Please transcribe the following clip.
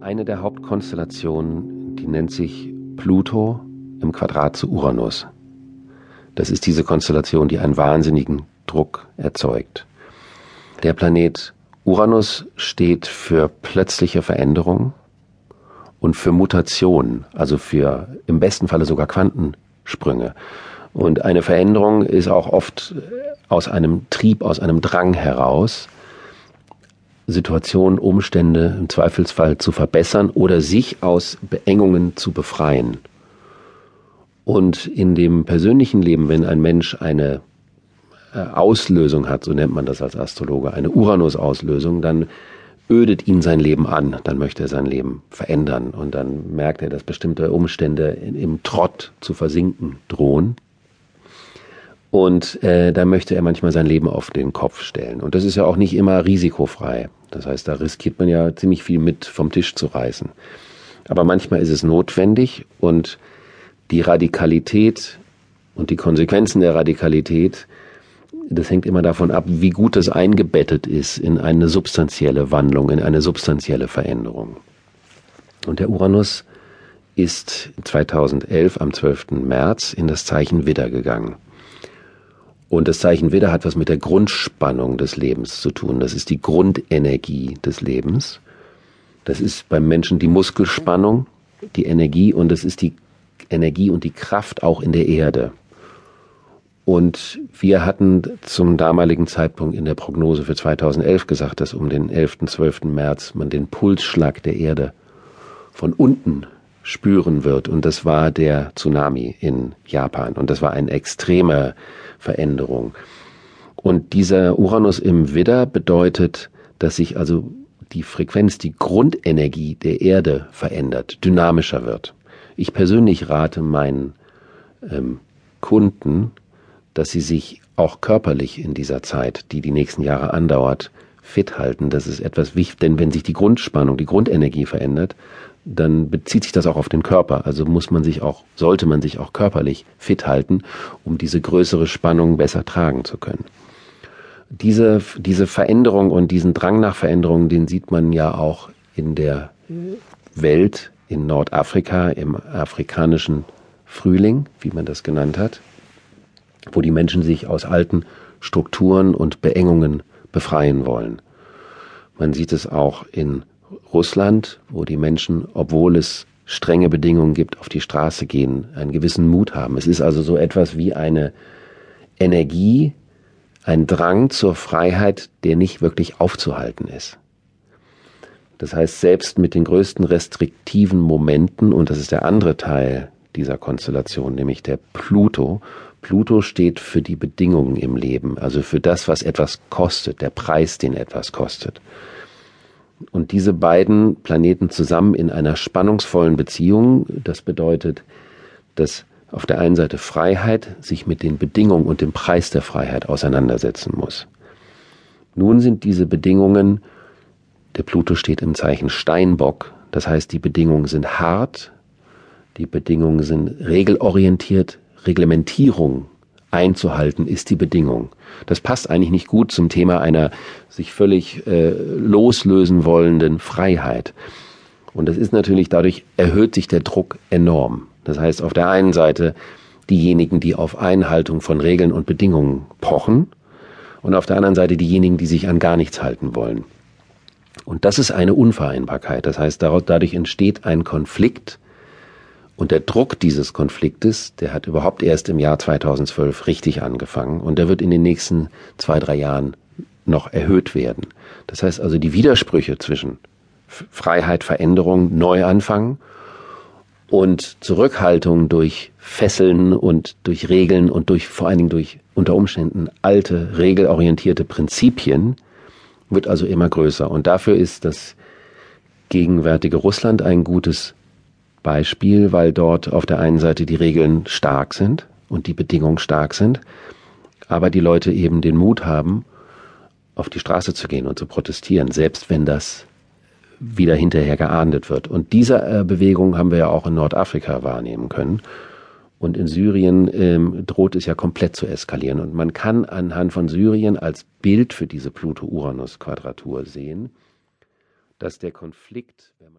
Eine der Hauptkonstellationen, die nennt sich Pluto im Quadrat zu Uranus. Das ist diese Konstellation, die einen wahnsinnigen Druck erzeugt. Der Planet Uranus steht für plötzliche Veränderungen und für Mutationen, also für im besten Falle sogar Quantensprünge. Und eine Veränderung ist auch oft aus einem Trieb, aus einem Drang heraus, Situationen, Umstände im Zweifelsfall zu verbessern oder sich aus Beengungen zu befreien. Und in dem persönlichen Leben, wenn ein Mensch eine äh, Auslösung hat, so nennt man das als Astrologe, eine Uranus-Auslösung, dann ödet ihn sein Leben an, dann möchte er sein Leben verändern und dann merkt er, dass bestimmte Umstände im Trott zu versinken drohen. Und äh, da möchte er manchmal sein Leben auf den Kopf stellen. Und das ist ja auch nicht immer risikofrei. Das heißt, da riskiert man ja ziemlich viel mit vom Tisch zu reißen. Aber manchmal ist es notwendig und die Radikalität und die Konsequenzen der Radikalität, das hängt immer davon ab, wie gut das eingebettet ist in eine substanzielle Wandlung, in eine substanzielle Veränderung. Und der Uranus ist 2011 am 12. März in das Zeichen Widder gegangen. Und das Zeichen Widder hat was mit der Grundspannung des Lebens zu tun. Das ist die Grundenergie des Lebens. Das ist beim Menschen die Muskelspannung, die Energie und das ist die Energie und die Kraft auch in der Erde. Und wir hatten zum damaligen Zeitpunkt in der Prognose für 2011 gesagt, dass um den 11. 12. März man den Pulsschlag der Erde von unten spüren wird. Und das war der Tsunami in Japan. Und das war eine extreme Veränderung. Und dieser Uranus im Widder bedeutet, dass sich also die Frequenz, die Grundenergie der Erde verändert, dynamischer wird. Ich persönlich rate meinen ähm, Kunden, dass sie sich auch körperlich in dieser Zeit, die die nächsten Jahre andauert, fit halten. Das ist etwas wichtig, denn wenn sich die Grundspannung, die Grundenergie verändert, dann bezieht sich das auch auf den Körper. Also muss man sich auch, sollte man sich auch körperlich fit halten, um diese größere Spannung besser tragen zu können. Diese, diese Veränderung und diesen Drang nach Veränderung, den sieht man ja auch in der Welt, in Nordafrika, im afrikanischen Frühling, wie man das genannt hat, wo die Menschen sich aus alten Strukturen und Beengungen befreien wollen. Man sieht es auch in Russland, wo die Menschen, obwohl es strenge Bedingungen gibt, auf die Straße gehen, einen gewissen Mut haben. Es ist also so etwas wie eine Energie, ein Drang zur Freiheit, der nicht wirklich aufzuhalten ist. Das heißt, selbst mit den größten restriktiven Momenten, und das ist der andere Teil dieser Konstellation, nämlich der Pluto, Pluto steht für die Bedingungen im Leben, also für das, was etwas kostet, der Preis, den etwas kostet. Und diese beiden Planeten zusammen in einer spannungsvollen Beziehung, das bedeutet, dass auf der einen Seite Freiheit sich mit den Bedingungen und dem Preis der Freiheit auseinandersetzen muss. Nun sind diese Bedingungen, der Pluto steht im Zeichen Steinbock, das heißt, die Bedingungen sind hart, die Bedingungen sind regelorientiert, Reglementierung einzuhalten, ist die Bedingung. Das passt eigentlich nicht gut zum Thema einer sich völlig äh, loslösen wollenden Freiheit. Und das ist natürlich, dadurch erhöht sich der Druck enorm. Das heißt, auf der einen Seite diejenigen, die auf Einhaltung von Regeln und Bedingungen pochen, und auf der anderen Seite diejenigen, die sich an gar nichts halten wollen. Und das ist eine Unvereinbarkeit. Das heißt, dadurch entsteht ein Konflikt, und der Druck dieses Konfliktes, der hat überhaupt erst im Jahr 2012 richtig angefangen und der wird in den nächsten zwei, drei Jahren noch erhöht werden. Das heißt also, die Widersprüche zwischen Freiheit, Veränderung, Neuanfang und Zurückhaltung durch Fesseln und durch Regeln und durch vor allen Dingen durch unter Umständen alte, regelorientierte Prinzipien wird also immer größer. Und dafür ist das gegenwärtige Russland ein gutes Beispiel, weil dort auf der einen Seite die Regeln stark sind und die Bedingungen stark sind, aber die Leute eben den Mut haben, auf die Straße zu gehen und zu protestieren, selbst wenn das wieder hinterher geahndet wird. Und diese äh, Bewegung haben wir ja auch in Nordafrika wahrnehmen können. Und in Syrien ähm, droht es ja komplett zu eskalieren. Und man kann anhand von Syrien als Bild für diese Pluto-Uranus-Quadratur sehen, dass der Konflikt, wenn man